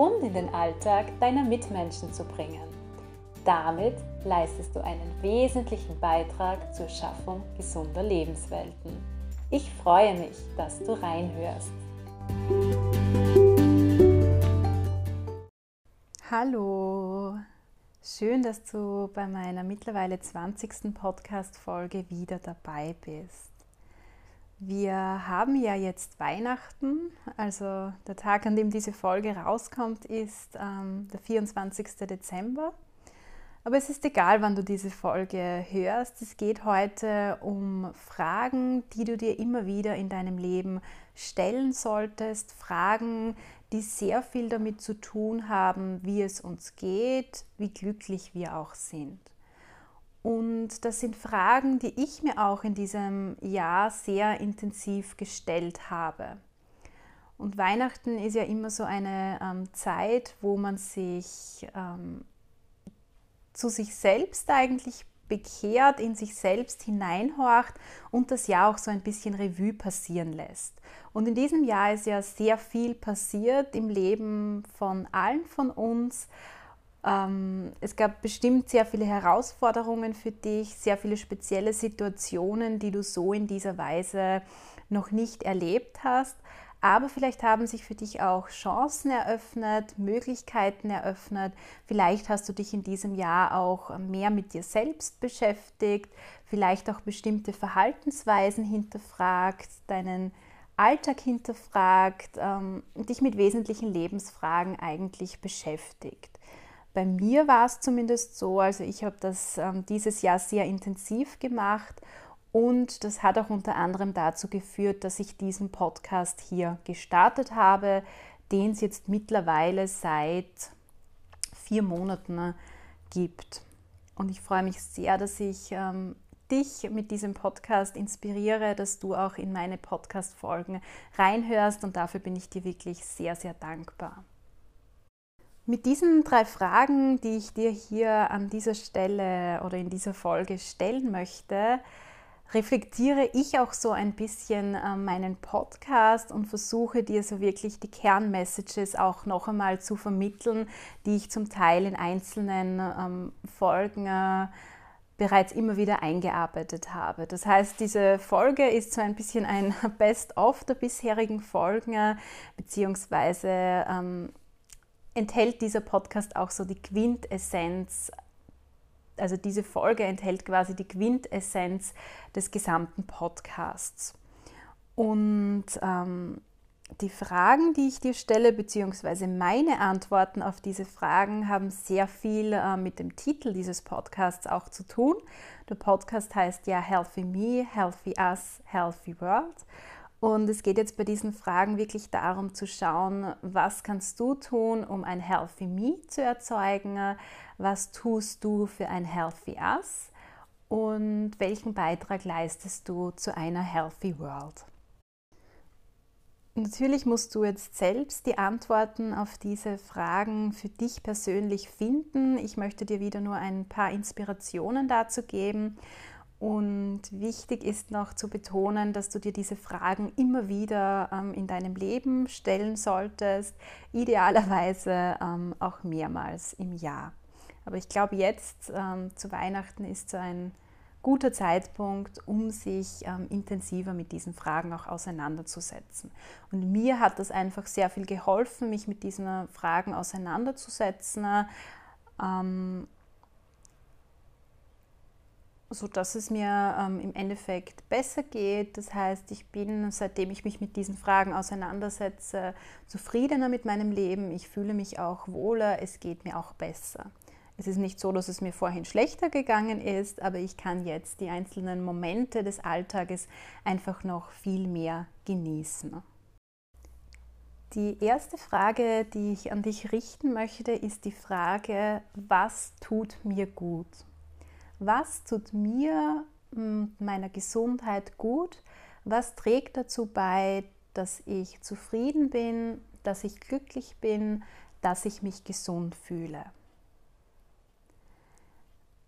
und in den Alltag deiner Mitmenschen zu bringen. Damit leistest du einen wesentlichen Beitrag zur Schaffung gesunder Lebenswelten. Ich freue mich, dass du reinhörst. Hallo, schön, dass du bei meiner mittlerweile 20. Podcast-Folge wieder dabei bist. Wir haben ja jetzt Weihnachten, also der Tag, an dem diese Folge rauskommt, ist ähm, der 24. Dezember. Aber es ist egal, wann du diese Folge hörst. Es geht heute um Fragen, die du dir immer wieder in deinem Leben stellen solltest. Fragen, die sehr viel damit zu tun haben, wie es uns geht, wie glücklich wir auch sind. Und das sind Fragen, die ich mir auch in diesem Jahr sehr intensiv gestellt habe. Und Weihnachten ist ja immer so eine ähm, Zeit, wo man sich ähm, zu sich selbst eigentlich bekehrt, in sich selbst hineinhorcht und das Jahr auch so ein bisschen Revue passieren lässt. Und in diesem Jahr ist ja sehr viel passiert im Leben von allen von uns. Ähm, es gab bestimmt sehr viele Herausforderungen für dich, sehr viele spezielle Situationen, die du so in dieser Weise noch nicht erlebt hast. Aber vielleicht haben sich für dich auch Chancen eröffnet, Möglichkeiten eröffnet. Vielleicht hast du dich in diesem Jahr auch mehr mit dir selbst beschäftigt, vielleicht auch bestimmte Verhaltensweisen hinterfragt, deinen Alltag hinterfragt, ähm, dich mit wesentlichen Lebensfragen eigentlich beschäftigt. Bei mir war es zumindest so, also ich habe das ähm, dieses Jahr sehr intensiv gemacht und das hat auch unter anderem dazu geführt, dass ich diesen Podcast hier gestartet habe, den es jetzt mittlerweile seit vier Monaten gibt. Und ich freue mich sehr, dass ich ähm, dich mit diesem Podcast inspiriere, dass du auch in meine Podcast-Folgen reinhörst und dafür bin ich dir wirklich sehr, sehr dankbar. Mit diesen drei Fragen, die ich dir hier an dieser Stelle oder in dieser Folge stellen möchte, reflektiere ich auch so ein bisschen äh, meinen Podcast und versuche dir so wirklich die Kernmessages auch noch einmal zu vermitteln, die ich zum Teil in einzelnen ähm, Folgen äh, bereits immer wieder eingearbeitet habe. Das heißt, diese Folge ist so ein bisschen ein Best-of der bisherigen Folgen, äh, beziehungsweise ähm, enthält dieser Podcast auch so die Quintessenz also diese Folge enthält quasi die Quintessenz des gesamten Podcasts. Und ähm, die Fragen, die ich dir stelle, beziehungsweise meine Antworten auf diese Fragen, haben sehr viel äh, mit dem Titel dieses Podcasts auch zu tun. Der Podcast heißt ja Healthy Me, Healthy Us, Healthy World. Und es geht jetzt bei diesen Fragen wirklich darum zu schauen, was kannst du tun, um ein Healthy Me zu erzeugen, was tust du für ein Healthy Us und welchen Beitrag leistest du zu einer Healthy World. Natürlich musst du jetzt selbst die Antworten auf diese Fragen für dich persönlich finden. Ich möchte dir wieder nur ein paar Inspirationen dazu geben und wichtig ist noch zu betonen, dass du dir diese Fragen immer wieder ähm, in deinem Leben stellen solltest, idealerweise ähm, auch mehrmals im Jahr. Aber ich glaube, jetzt ähm, zu Weihnachten ist so ein guter Zeitpunkt, um sich intensiver mit diesen Fragen auch auseinanderzusetzen. Und mir hat das einfach sehr viel geholfen, mich mit diesen Fragen auseinanderzusetzen. So dass es mir ähm, im Endeffekt besser geht. Das heißt, ich bin, seitdem ich mich mit diesen Fragen auseinandersetze, zufriedener mit meinem Leben. Ich fühle mich auch wohler, es geht mir auch besser. Es ist nicht so, dass es mir vorhin schlechter gegangen ist, aber ich kann jetzt die einzelnen Momente des Alltages einfach noch viel mehr genießen. Die erste Frage, die ich an dich richten möchte, ist die Frage, was tut mir gut? Was tut mir, hm, meiner Gesundheit gut? Was trägt dazu bei, dass ich zufrieden bin, dass ich glücklich bin, dass ich mich gesund fühle?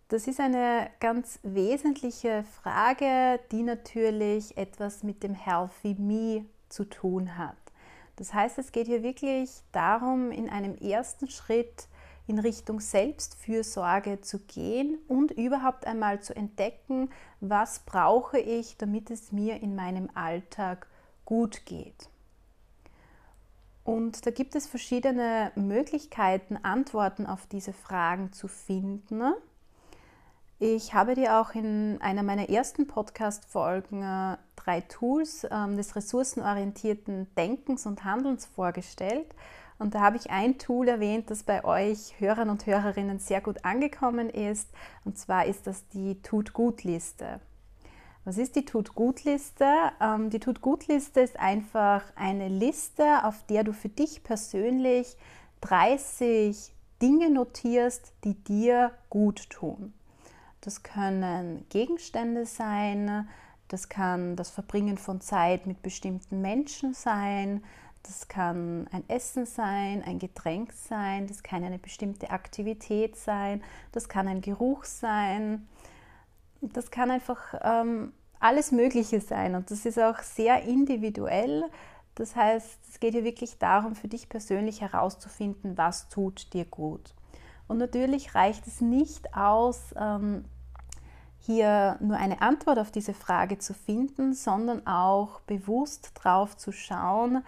Das ist eine ganz wesentliche Frage, die natürlich etwas mit dem Healthy Me zu tun hat. Das heißt, es geht hier wirklich darum, in einem ersten Schritt in Richtung Selbstfürsorge zu gehen und überhaupt einmal zu entdecken, was brauche ich, damit es mir in meinem Alltag gut geht. Und da gibt es verschiedene Möglichkeiten, Antworten auf diese Fragen zu finden. Ich habe dir auch in einer meiner ersten Podcast-Folgen äh, drei Tools ähm, des ressourcenorientierten Denkens und Handelns vorgestellt. Und da habe ich ein Tool erwähnt, das bei euch Hörern und Hörerinnen sehr gut angekommen ist. Und zwar ist das die Tut-Gut-Liste. Was ist die Tut-Gut-Liste? Ähm, die Tut-Gut-Liste ist einfach eine Liste, auf der du für dich persönlich 30 Dinge notierst, die dir gut tun. Das können Gegenstände sein, das kann das Verbringen von Zeit mit bestimmten Menschen sein, das kann ein Essen sein, ein Getränk sein, das kann eine bestimmte Aktivität sein, das kann ein Geruch sein, das kann einfach ähm, alles Mögliche sein und das ist auch sehr individuell. Das heißt, es geht hier wirklich darum, für dich persönlich herauszufinden, was tut dir gut. Und natürlich reicht es nicht aus, ähm, hier nur eine Antwort auf diese Frage zu finden, sondern auch bewusst drauf zu schauen,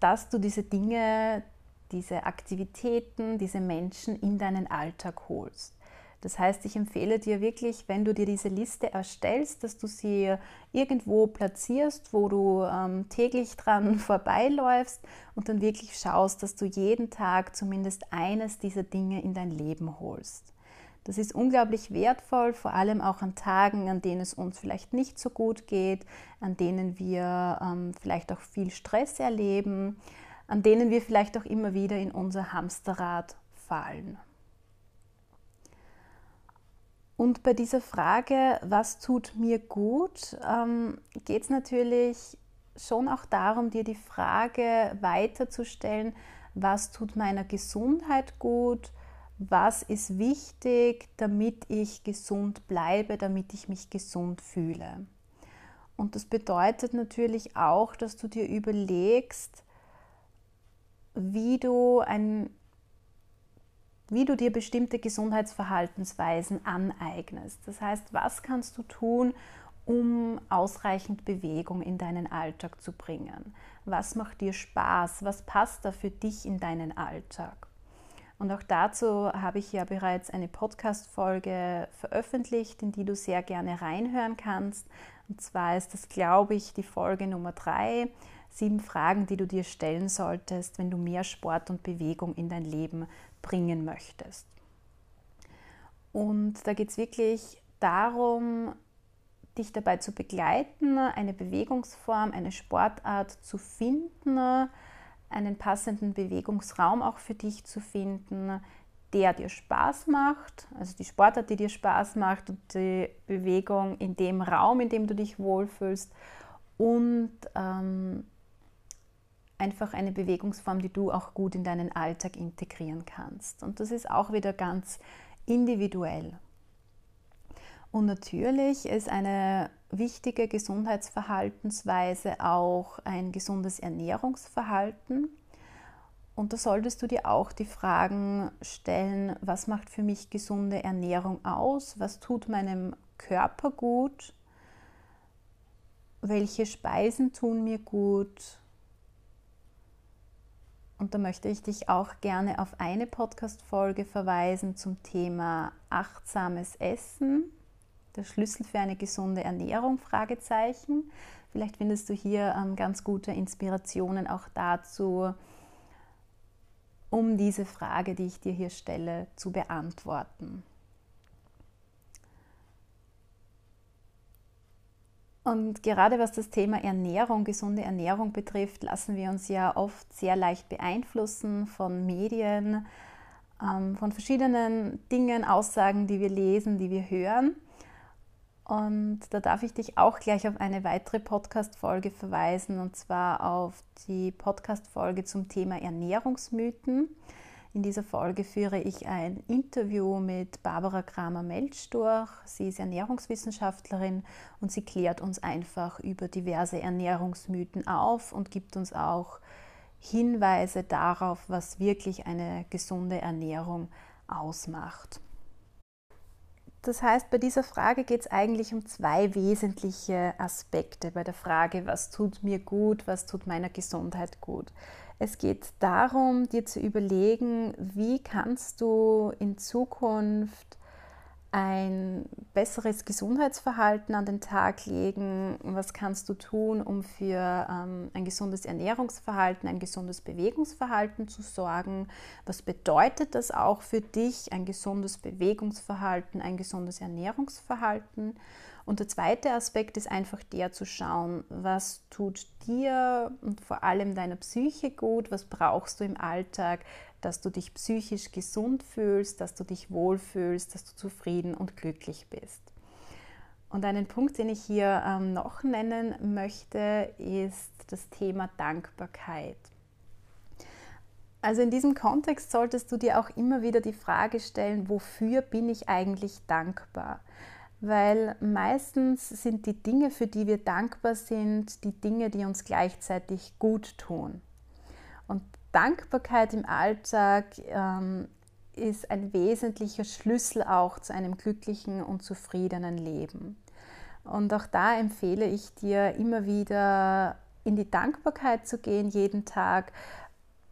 dass du diese Dinge, diese Aktivitäten, diese Menschen in deinen Alltag holst. Das heißt, ich empfehle dir wirklich, wenn du dir diese Liste erstellst, dass du sie irgendwo platzierst, wo du ähm, täglich dran vorbeiläufst und dann wirklich schaust, dass du jeden Tag zumindest eines dieser Dinge in dein Leben holst. Das ist unglaublich wertvoll, vor allem auch an Tagen, an denen es uns vielleicht nicht so gut geht, an denen wir ähm, vielleicht auch viel Stress erleben, an denen wir vielleicht auch immer wieder in unser Hamsterrad fallen. Und bei dieser Frage, was tut mir gut, ähm, geht es natürlich schon auch darum, dir die Frage weiterzustellen, was tut meiner Gesundheit gut, was ist wichtig, damit ich gesund bleibe, damit ich mich gesund fühle. Und das bedeutet natürlich auch, dass du dir überlegst, wie du, ein, wie du dir bestimmte Gesundheitsverhaltensweisen aneignest. Das heißt, was kannst du tun, um ausreichend Bewegung in deinen Alltag zu bringen? Was macht dir Spaß? Was passt da für dich in deinen Alltag? Und auch dazu habe ich ja bereits eine Podcast-Folge veröffentlicht, in die du sehr gerne reinhören kannst. Und zwar ist das, glaube ich, die Folge Nummer drei. Sieben Fragen, die du dir stellen solltest, wenn du mehr Sport und Bewegung in dein Leben bringen möchtest. Und da geht es wirklich darum, dich dabei zu begleiten, eine Bewegungsform, eine Sportart zu finden, einen passenden Bewegungsraum auch für dich zu finden, der dir Spaß macht, also die Sportart, die dir Spaß macht und die Bewegung in dem Raum, in dem du dich wohlfühlst und ähm, einfach eine Bewegungsform, die du auch gut in deinen Alltag integrieren kannst. Und das ist auch wieder ganz individuell. Und natürlich ist eine wichtige Gesundheitsverhaltensweise auch ein gesundes Ernährungsverhalten. Und da solltest du dir auch die Fragen stellen, was macht für mich gesunde Ernährung aus? Was tut meinem Körper gut? Welche Speisen tun mir gut? Und da möchte ich dich auch gerne auf eine Podcast-Folge verweisen zum Thema achtsames Essen der Schlüssel für eine gesunde Ernährung? Fragezeichen. Vielleicht findest du hier ähm, ganz gute Inspirationen auch dazu, um diese Frage, die ich dir hier stelle, zu beantworten. Und gerade was das Thema Ernährung, gesunde Ernährung betrifft, lassen wir uns ja oft sehr leicht beeinflussen von Medien, ähm, von verschiedenen Dingen, Aussagen, die wir lesen, die wir hören. Und da darf ich dich auch gleich auf eine weitere Podcast-Folge verweisen, und zwar auf die Podcast-Folge zum Thema Ernährungsmythen. In dieser Folge führe ich ein Interview mit Barbara Kramer-Melch durch. Sie ist Ernährungswissenschaftlerin und sie klärt uns einfach über diverse Ernährungsmythen auf und gibt uns auch Hinweise darauf, was wirklich eine gesunde Ernährung ausmacht. Das heißt, bei dieser Frage geht es eigentlich um zwei wesentliche Aspekte bei der Frage, was tut mir gut, was tut meiner Gesundheit gut. Es geht darum, dir zu überlegen, wie kannst du in Zukunft ein besseres Gesundheitsverhalten an den Tag legen? Was kannst du tun, um für ähm, ein gesundes Ernährungsverhalten, ein gesundes Bewegungsverhalten zu sorgen? Was bedeutet das auch für dich, ein gesundes Bewegungsverhalten, ein gesundes Ernährungsverhalten? Und der zweite Aspekt ist einfach der zu schauen, was tut dir und vor allem deiner Psyche gut, was brauchst du im Alltag, dass du dich psychisch gesund fühlst, dass du dich wohlfühlst, dass du zufrieden und glücklich bist. Und einen Punkt, den ich hier ähm, noch nennen möchte, ist das Thema Dankbarkeit. Also in diesem Kontext solltest du dir auch immer wieder die Frage stellen, wofür bin ich eigentlich dankbar? weil meistens sind die Dinge, für die wir dankbar sind, die Dinge, die uns gleichzeitig gut tun. Und Dankbarkeit im Alltag ähm, ist ein wesentlicher Schlüssel auch zu einem glücklichen und zufriedenen Leben. Und auch da empfehle ich dir immer wieder in die Dankbarkeit zu gehen, jeden Tag,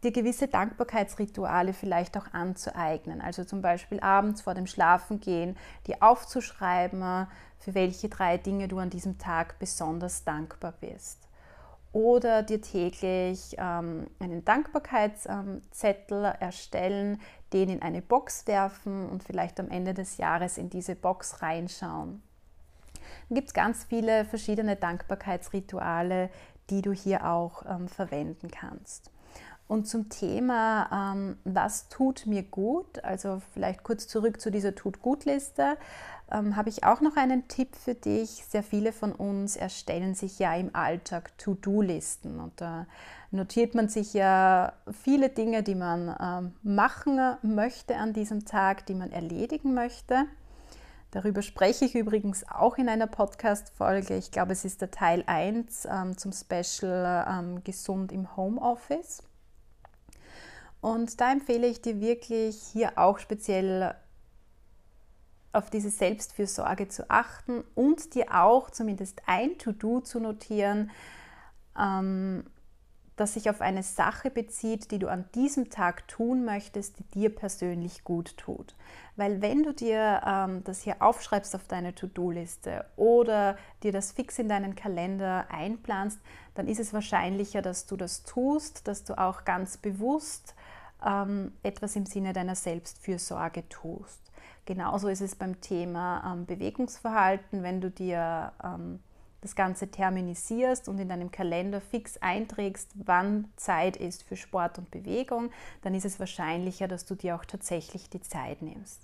dir gewisse Dankbarkeitsrituale vielleicht auch anzueignen. Also zum Beispiel abends vor dem Schlafengehen, dir aufzuschreiben, für welche drei Dinge du an diesem Tag besonders dankbar bist. Oder dir täglich ähm, einen Dankbarkeitszettel erstellen, den in eine Box werfen und vielleicht am Ende des Jahres in diese Box reinschauen. Dann gibt es ganz viele verschiedene Dankbarkeitsrituale, die du hier auch ähm, verwenden kannst. Und zum Thema, ähm, was tut mir gut, also vielleicht kurz zurück zu dieser Tut-Gut-Liste, ähm, habe ich auch noch einen Tipp für dich. Sehr viele von uns erstellen sich ja im Alltag To-Do-Listen und da notiert man sich ja viele Dinge, die man ähm, machen möchte an diesem Tag, die man erledigen möchte. Darüber spreche ich übrigens auch in einer Podcast-Folge. Ich glaube, es ist der Teil 1 ähm, zum Special ähm, Gesund im Homeoffice. Und da empfehle ich dir wirklich hier auch speziell auf diese Selbstfürsorge zu achten und dir auch zumindest ein To-Do zu notieren, ähm, das sich auf eine Sache bezieht, die du an diesem Tag tun möchtest, die dir persönlich gut tut. Weil wenn du dir ähm, das hier aufschreibst auf deine To-Do-Liste oder dir das fix in deinen Kalender einplanst, dann ist es wahrscheinlicher, dass du das tust, dass du auch ganz bewusst ähm, etwas im Sinne deiner Selbstfürsorge tust. Genauso ist es beim Thema ähm, Bewegungsverhalten, wenn du dir ähm, das Ganze terminisierst und in deinem Kalender fix einträgst, wann Zeit ist für Sport und Bewegung, dann ist es wahrscheinlicher, dass du dir auch tatsächlich die Zeit nimmst.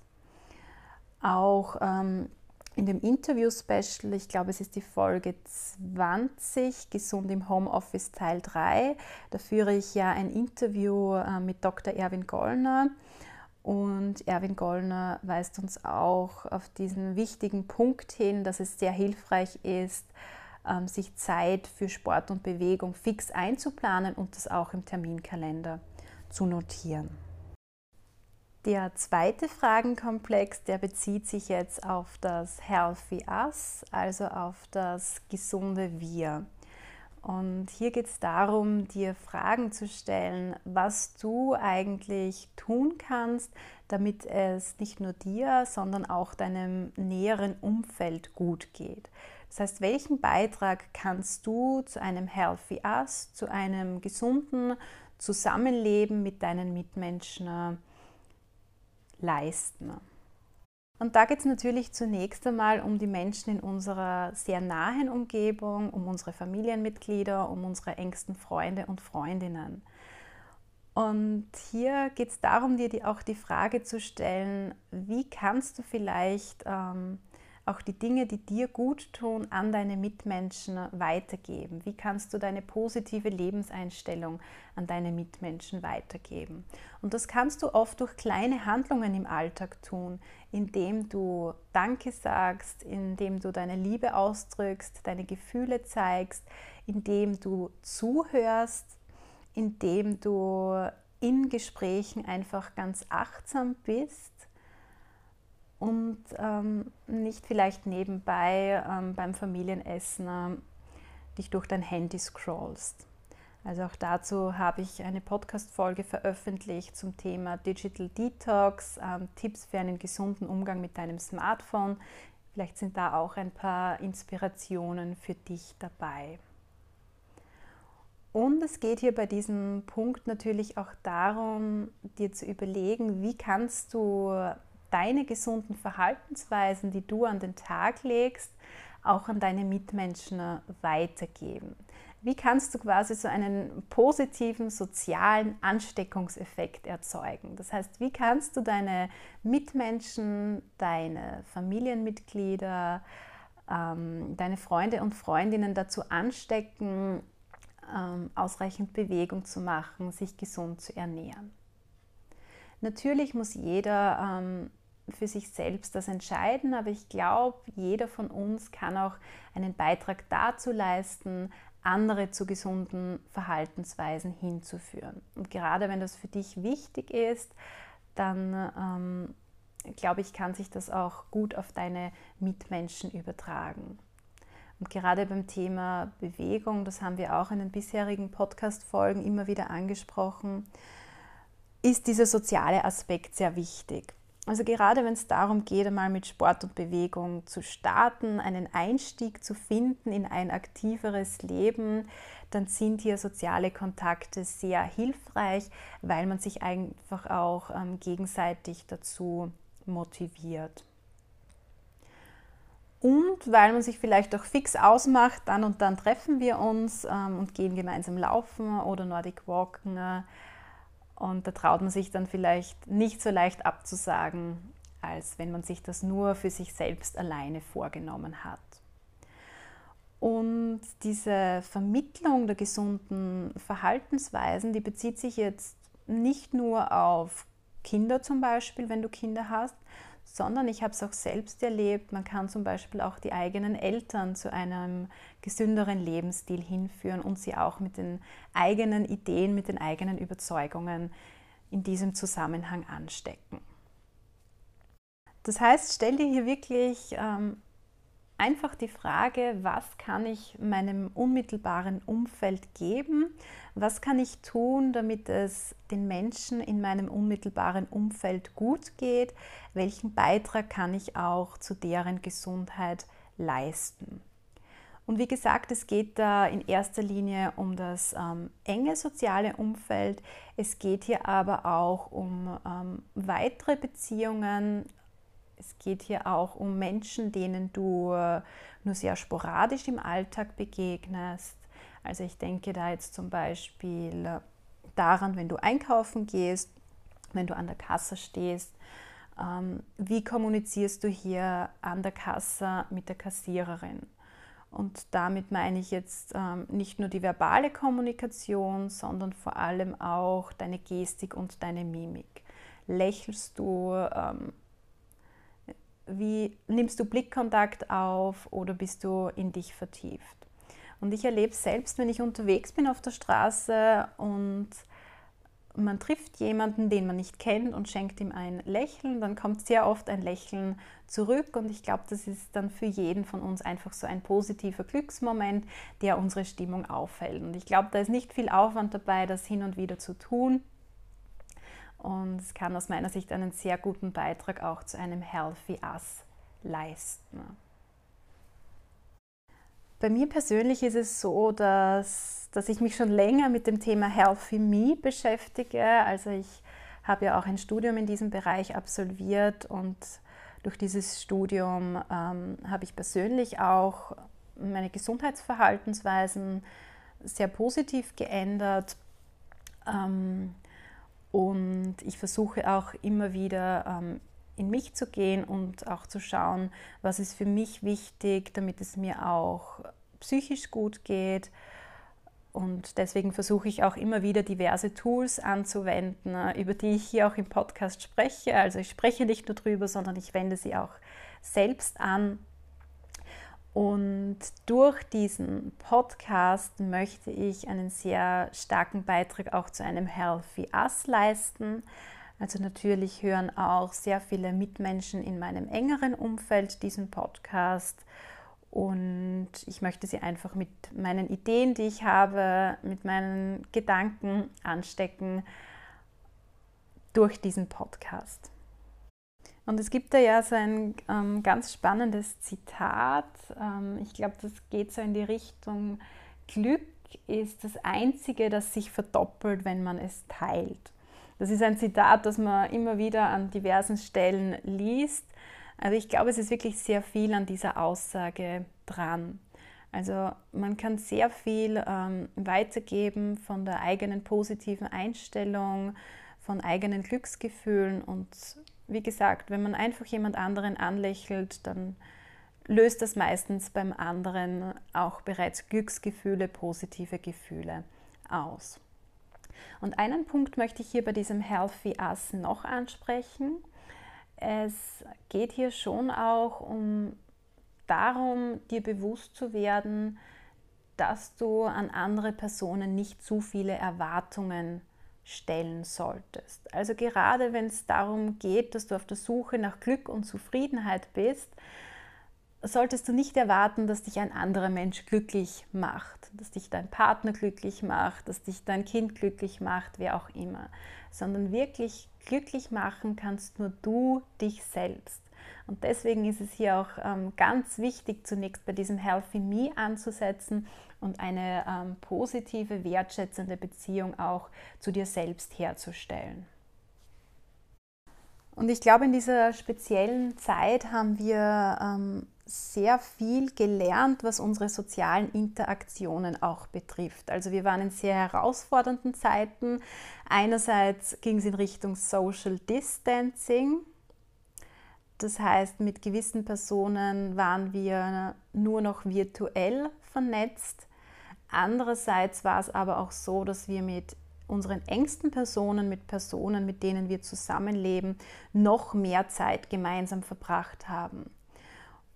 Auch ähm, in dem Interview-Special, ich glaube, es ist die Folge 20, Gesund im Homeoffice Teil 3. Da führe ich ja ein Interview äh, mit Dr. Erwin Gollner. Und Erwin Gollner weist uns auch auf diesen wichtigen Punkt hin, dass es sehr hilfreich ist, ähm, sich Zeit für Sport und Bewegung fix einzuplanen und das auch im Terminkalender zu notieren. Der zweite Fragenkomplex, der bezieht sich jetzt auf das Healthy Us, also auf das gesunde Wir. Und hier geht es darum, dir Fragen zu stellen, was du eigentlich tun kannst, damit es nicht nur dir, sondern auch deinem näheren Umfeld gut geht. Das heißt, welchen Beitrag kannst du zu einem Healthy Us, zu einem gesunden Zusammenleben mit deinen Mitmenschen leisten. Und da geht es natürlich zunächst einmal um die Menschen in unserer sehr nahen Umgebung, um unsere Familienmitglieder, um unsere engsten Freunde und Freundinnen. Und hier geht es darum, dir die, auch die Frage zu stellen, wie kannst du vielleicht ähm, auch die Dinge, die dir gut tun, an deine Mitmenschen weitergeben? Wie kannst du deine positive Lebenseinstellung an deine Mitmenschen weitergeben? Und das kannst du oft durch kleine Handlungen im Alltag tun, indem du Danke sagst, indem du deine Liebe ausdrückst, deine Gefühle zeigst, indem du zuhörst, indem du in Gesprächen einfach ganz achtsam bist und ähm, nicht vielleicht nebenbei ähm, beim Familienessen äh, dich durch dein Handy scrollst. Also auch dazu habe ich eine Podcast-Folge veröffentlicht zum Thema Digital Detox, ähm, Tipps für einen gesunden Umgang mit deinem Smartphone. Vielleicht sind da auch ein paar Inspirationen für dich dabei. Und es geht hier bei diesem Punkt natürlich auch darum, dir zu überlegen, wie kannst du deine gesunden Verhaltensweisen, die du an den Tag legst, auch an deine Mitmenschen weitergeben. Wie kannst du quasi so einen positiven sozialen Ansteckungseffekt erzeugen? Das heißt, wie kannst du deine Mitmenschen, deine Familienmitglieder, ähm, deine Freunde und Freundinnen dazu anstecken, ähm, ausreichend Bewegung zu machen, sich gesund zu ernähren? Natürlich muss jeder ähm, für sich selbst das entscheiden, aber ich glaube, jeder von uns kann auch einen Beitrag dazu leisten, andere zu gesunden Verhaltensweisen hinzuführen. Und gerade wenn das für dich wichtig ist, dann ähm, glaube ich, kann sich das auch gut auf deine Mitmenschen übertragen. Und gerade beim Thema Bewegung, das haben wir auch in den bisherigen Podcast-Folgen immer wieder angesprochen, ist dieser soziale Aspekt sehr wichtig. Also gerade wenn es darum geht, einmal mit Sport und Bewegung zu starten, einen Einstieg zu finden in ein aktiveres Leben, dann sind hier soziale Kontakte sehr hilfreich, weil man sich einfach auch ähm, gegenseitig dazu motiviert. Und weil man sich vielleicht auch fix ausmacht, dann und dann treffen wir uns ähm, und gehen gemeinsam laufen oder Nordic Walken. Und da traut man sich dann vielleicht nicht so leicht abzusagen, als wenn man sich das nur für sich selbst alleine vorgenommen hat. Und diese Vermittlung der gesunden Verhaltensweisen, die bezieht sich jetzt nicht nur auf Kinder zum Beispiel, wenn du Kinder hast, sondern ich habe es auch selbst erlebt. Man kann zum Beispiel auch die eigenen Eltern zu einem gesünderen Lebensstil hinführen und sie auch mit den eigenen Ideen, mit den eigenen Überzeugungen in diesem Zusammenhang anstecken. Das heißt, stell dir hier wirklich ähm, einfach die Frage, was kann ich meinem unmittelbaren Umfeld geben? Was kann ich tun, damit es den Menschen in meinem unmittelbaren Umfeld gut geht? Welchen Beitrag kann ich auch zu deren Gesundheit leisten? Und wie gesagt, es geht da in erster Linie um das ähm, enge soziale Umfeld. Es geht hier aber auch um ähm, weitere Beziehungen, es geht hier auch um Menschen, denen du äh, nur sehr sporadisch im Alltag begegnest. Also ich denke da jetzt zum Beispiel äh, daran, wenn du einkaufen gehst, wenn du an der Kasse stehst, ähm, wie kommunizierst du hier an der Kasse mit der Kassiererin? Und damit meine ich jetzt ähm, nicht nur die verbale Kommunikation, sondern vor allem auch deine Gestik und deine Mimik. Lächelst du, ähm, wie nimmst du Blickkontakt auf oder bist du in dich vertieft? Und ich erlebe selbst, wenn ich unterwegs bin auf der Straße und man trifft jemanden, den man nicht kennt und schenkt ihm ein Lächeln, dann kommt sehr oft ein Lächeln zurück und ich glaube, das ist dann für jeden von uns einfach so ein positiver Glücksmoment, der unsere Stimmung aufhält. Und ich glaube, da ist nicht viel Aufwand dabei, das hin und wieder zu tun. Und es kann aus meiner Sicht einen sehr guten Beitrag auch zu einem Healthy Us leisten. Bei mir persönlich ist es so, dass, dass ich mich schon länger mit dem Thema Healthy Me beschäftige. Also ich habe ja auch ein Studium in diesem Bereich absolviert und durch dieses Studium ähm, habe ich persönlich auch meine Gesundheitsverhaltensweisen sehr positiv geändert. Ähm, und ich versuche auch immer wieder ähm, in mich zu gehen und auch zu schauen, was ist für mich wichtig, damit es mir auch psychisch gut geht. Und deswegen versuche ich auch immer wieder diverse Tools anzuwenden, über die ich hier auch im Podcast spreche. Also ich spreche nicht nur drüber, sondern ich wende sie auch selbst an. Und durch diesen Podcast möchte ich einen sehr starken Beitrag auch zu einem Healthy Us leisten. Also natürlich hören auch sehr viele Mitmenschen in meinem engeren Umfeld diesen Podcast. Und ich möchte sie einfach mit meinen Ideen, die ich habe, mit meinen Gedanken anstecken durch diesen Podcast. Und es gibt da ja so ein ähm, ganz spannendes Zitat. Ähm, ich glaube, das geht so in die Richtung, Glück ist das Einzige, das sich verdoppelt, wenn man es teilt. Das ist ein Zitat, das man immer wieder an diversen Stellen liest. Also ich glaube, es ist wirklich sehr viel an dieser Aussage dran. Also man kann sehr viel ähm, weitergeben von der eigenen positiven Einstellung, von eigenen Glücksgefühlen und wie gesagt, wenn man einfach jemand anderen anlächelt, dann löst das meistens beim anderen auch bereits Glücksgefühle, positive Gefühle aus. Und einen Punkt möchte ich hier bei diesem Healthy Us noch ansprechen. Es geht hier schon auch um darum, dir bewusst zu werden, dass du an andere Personen nicht zu viele Erwartungen stellen solltest. Also gerade wenn es darum geht, dass du auf der Suche nach Glück und Zufriedenheit bist, solltest du nicht erwarten, dass dich ein anderer Mensch glücklich macht, dass dich dein Partner glücklich macht, dass dich dein Kind glücklich macht, wer auch immer, sondern wirklich glücklich machen kannst nur du dich selbst. Und deswegen ist es hier auch ähm, ganz wichtig, zunächst bei diesem Healthy Me anzusetzen und eine ähm, positive, wertschätzende Beziehung auch zu dir selbst herzustellen. Und ich glaube, in dieser speziellen Zeit haben wir ähm, sehr viel gelernt, was unsere sozialen Interaktionen auch betrifft. Also wir waren in sehr herausfordernden Zeiten. Einerseits ging es in Richtung Social Distancing. Das heißt, mit gewissen Personen waren wir nur noch virtuell vernetzt. Andererseits war es aber auch so, dass wir mit unseren engsten Personen, mit Personen, mit denen wir zusammenleben, noch mehr Zeit gemeinsam verbracht haben.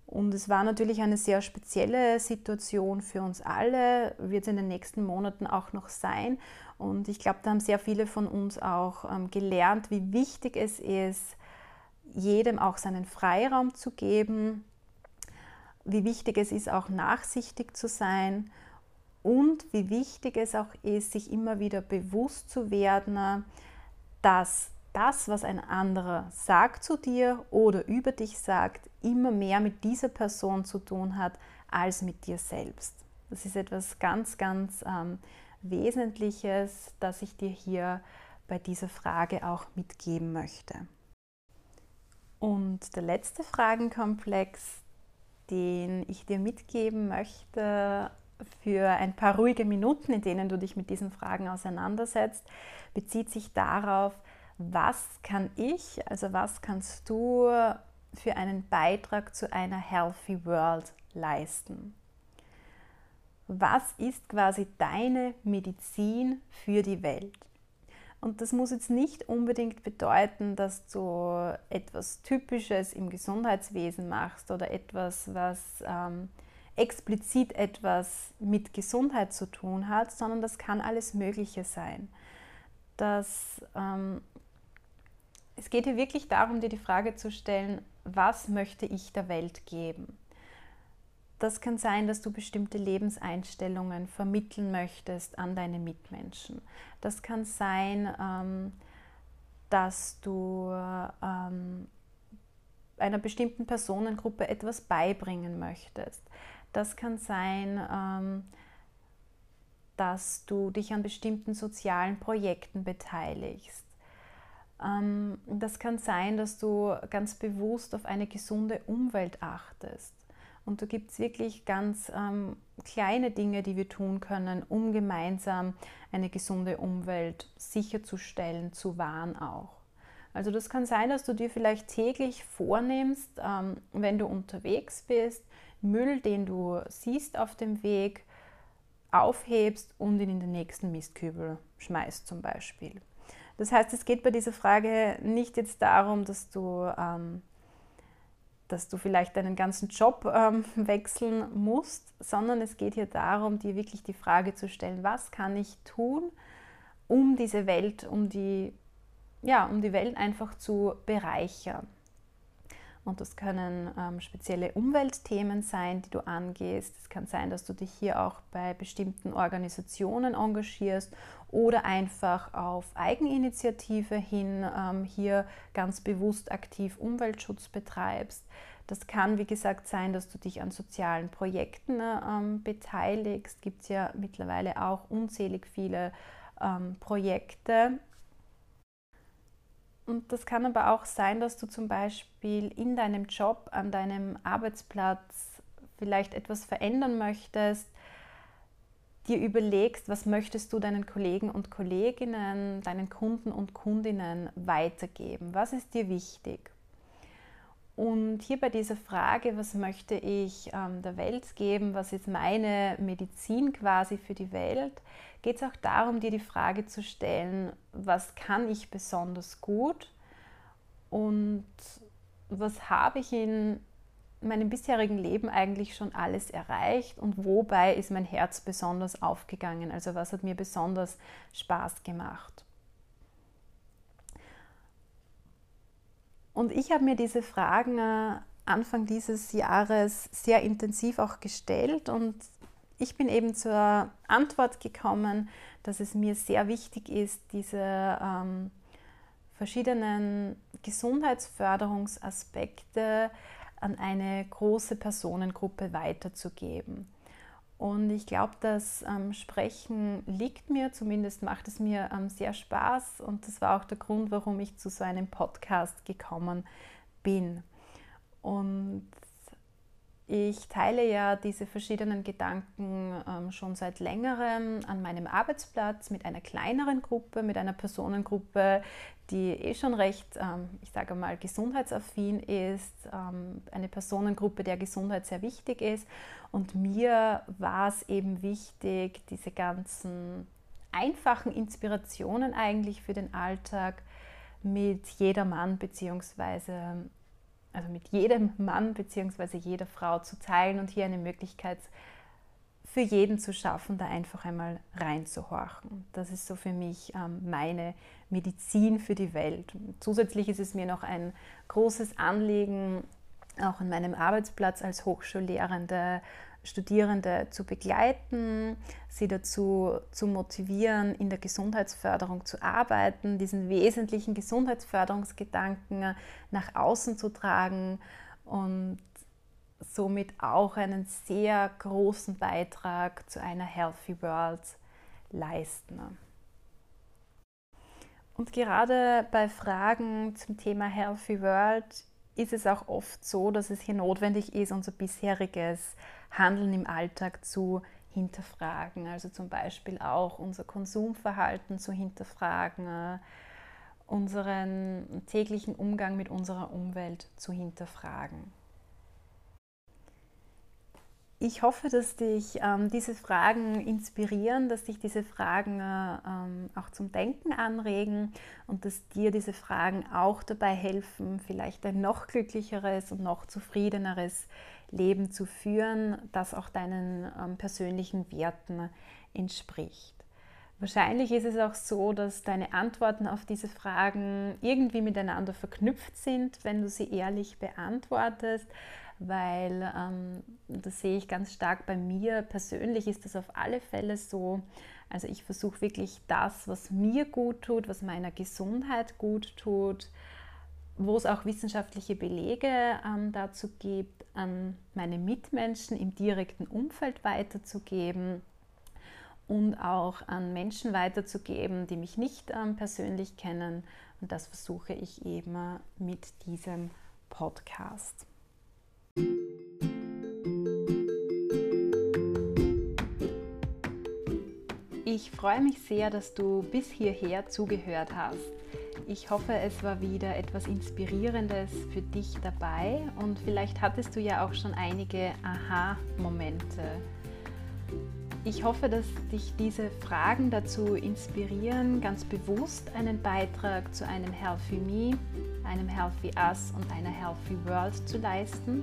Und es war natürlich eine sehr spezielle Situation für uns alle, wird es in den nächsten Monaten auch noch sein. Und ich glaube, da haben sehr viele von uns auch ähm, gelernt, wie wichtig es ist, jedem auch seinen Freiraum zu geben, wie wichtig es ist, auch nachsichtig zu sein und wie wichtig es auch ist, sich immer wieder bewusst zu werden, dass das, was ein anderer sagt zu dir oder über dich sagt, immer mehr mit dieser Person zu tun hat als mit dir selbst. Das ist etwas ganz, ganz ähm, Wesentliches, das ich dir hier bei dieser Frage auch mitgeben möchte. Und der letzte Fragenkomplex, den ich dir mitgeben möchte, für ein paar ruhige Minuten, in denen du dich mit diesen Fragen auseinandersetzt, bezieht sich darauf, was kann ich, also was kannst du für einen Beitrag zu einer Healthy World leisten? Was ist quasi deine Medizin für die Welt? Und das muss jetzt nicht unbedingt bedeuten, dass du etwas Typisches im Gesundheitswesen machst oder etwas, was ähm, explizit etwas mit Gesundheit zu tun hat, sondern das kann alles Mögliche sein. Das, ähm, es geht hier wirklich darum, dir die Frage zu stellen, was möchte ich der Welt geben? Das kann sein, dass du bestimmte Lebenseinstellungen vermitteln möchtest an deine Mitmenschen. Das kann sein, ähm, dass du ähm, einer bestimmten Personengruppe etwas beibringen möchtest. Das kann sein, ähm, dass du dich an bestimmten sozialen Projekten beteiligst. Ähm, das kann sein, dass du ganz bewusst auf eine gesunde Umwelt achtest. Und da gibt es wirklich ganz ähm, kleine Dinge, die wir tun können, um gemeinsam eine gesunde Umwelt sicherzustellen, zu wahren auch. Also das kann sein, dass du dir vielleicht täglich vornimmst, ähm, wenn du unterwegs bist, Müll, den du siehst auf dem Weg, aufhebst und ihn in den nächsten Mistkübel schmeißt zum Beispiel. Das heißt, es geht bei dieser Frage nicht jetzt darum, dass du, ähm, dass du vielleicht deinen ganzen Job ähm, wechseln musst, sondern es geht hier darum, dir wirklich die Frage zu stellen, was kann ich tun, um diese Welt, um die, ja, um die Welt einfach zu bereichern. Und das können ähm, spezielle Umweltthemen sein, die du angehst. Es kann sein, dass du dich hier auch bei bestimmten Organisationen engagierst oder einfach auf Eigeninitiative hin ähm, hier ganz bewusst aktiv Umweltschutz betreibst. Das kann, wie gesagt, sein, dass du dich an sozialen Projekten ähm, beteiligst. Gibt es ja mittlerweile auch unzählig viele ähm, Projekte und das kann aber auch sein, dass du zum Beispiel in deinem Job, an deinem Arbeitsplatz vielleicht etwas verändern möchtest, dir überlegst, was möchtest du deinen Kollegen und Kolleginnen, deinen Kunden und Kundinnen weitergeben? Was ist dir wichtig? Und hier bei dieser Frage, was möchte ich ähm, der Welt geben, was ist meine Medizin quasi für die Welt, geht es auch darum, dir die Frage zu stellen, was kann ich besonders gut und was habe ich in meinem bisherigen Leben eigentlich schon alles erreicht und wobei ist mein Herz besonders aufgegangen, also was hat mir besonders Spaß gemacht. Und ich habe mir diese Fragen äh, Anfang dieses Jahres sehr intensiv auch gestellt und ich bin eben zur Antwort gekommen, dass es mir sehr wichtig ist, diese ähm, verschiedenen Gesundheitsförderungsaspekte an eine große Personengruppe weiterzugeben. Und ich glaube, das ähm, Sprechen liegt mir, zumindest macht es mir ähm, sehr Spaß. Und das war auch der Grund, warum ich zu so einem Podcast gekommen bin. Und ich teile ja diese verschiedenen Gedanken ähm, schon seit längerem an meinem Arbeitsplatz mit einer kleineren Gruppe, mit einer Personengruppe, die eh schon recht, ähm, ich sage mal, gesundheitsaffin ist, ähm, eine Personengruppe, der Gesundheit sehr wichtig ist. Und mir war es eben wichtig, diese ganzen einfachen Inspirationen eigentlich für den Alltag mit jedermann bzw also mit jedem Mann bzw. jeder Frau zu teilen und hier eine Möglichkeit für jeden zu schaffen, da einfach einmal reinzuhorchen. Das ist so für mich ähm, meine Medizin für die Welt. Zusätzlich ist es mir noch ein großes Anliegen, auch an meinem Arbeitsplatz als Hochschullehrende Studierende zu begleiten, sie dazu zu motivieren, in der Gesundheitsförderung zu arbeiten, diesen wesentlichen Gesundheitsförderungsgedanken nach außen zu tragen und somit auch einen sehr großen Beitrag zu einer Healthy World leisten. Und gerade bei Fragen zum Thema Healthy World ist es auch oft so, dass es hier notwendig ist, unser bisheriges Handeln im Alltag zu hinterfragen. Also zum Beispiel auch unser Konsumverhalten zu hinterfragen, äh, unseren täglichen Umgang mit unserer Umwelt zu hinterfragen. Ich hoffe, dass dich ähm, diese Fragen inspirieren, dass dich diese Fragen äh, ähm, auch zum Denken anregen und dass dir diese Fragen auch dabei helfen, vielleicht ein noch glücklicheres und noch zufriedeneres Leben zu führen, das auch deinen ähm, persönlichen Werten entspricht. Wahrscheinlich ist es auch so, dass deine Antworten auf diese Fragen irgendwie miteinander verknüpft sind, wenn du sie ehrlich beantwortest, weil ähm, das sehe ich ganz stark bei mir. Persönlich ist das auf alle Fälle so. Also ich versuche wirklich das, was mir gut tut, was meiner Gesundheit gut tut, wo es auch wissenschaftliche Belege ähm, dazu gibt, an meine Mitmenschen im direkten Umfeld weiterzugeben und auch an Menschen weiterzugeben, die mich nicht ähm, persönlich kennen, Und das versuche ich eben mit diesem Podcast. Ich freue mich sehr, dass du bis hierher zugehört hast. Ich hoffe, es war wieder etwas Inspirierendes für dich dabei und vielleicht hattest du ja auch schon einige Aha-Momente. Ich hoffe, dass dich diese Fragen dazu inspirieren, ganz bewusst einen Beitrag zu einem Healthy Me, einem Healthy Us und einer Healthy World zu leisten.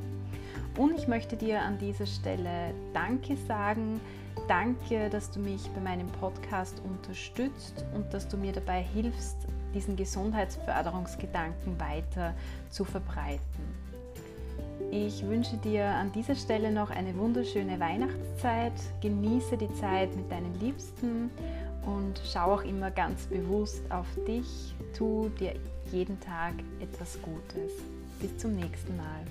Und ich möchte dir an dieser Stelle Danke sagen. Danke, dass du mich bei meinem Podcast unterstützt und dass du mir dabei hilfst, diesen Gesundheitsförderungsgedanken weiter zu verbreiten. Ich wünsche dir an dieser Stelle noch eine wunderschöne Weihnachtszeit. Genieße die Zeit mit deinen Liebsten und schau auch immer ganz bewusst auf dich. Tu dir jeden Tag etwas Gutes. Bis zum nächsten Mal.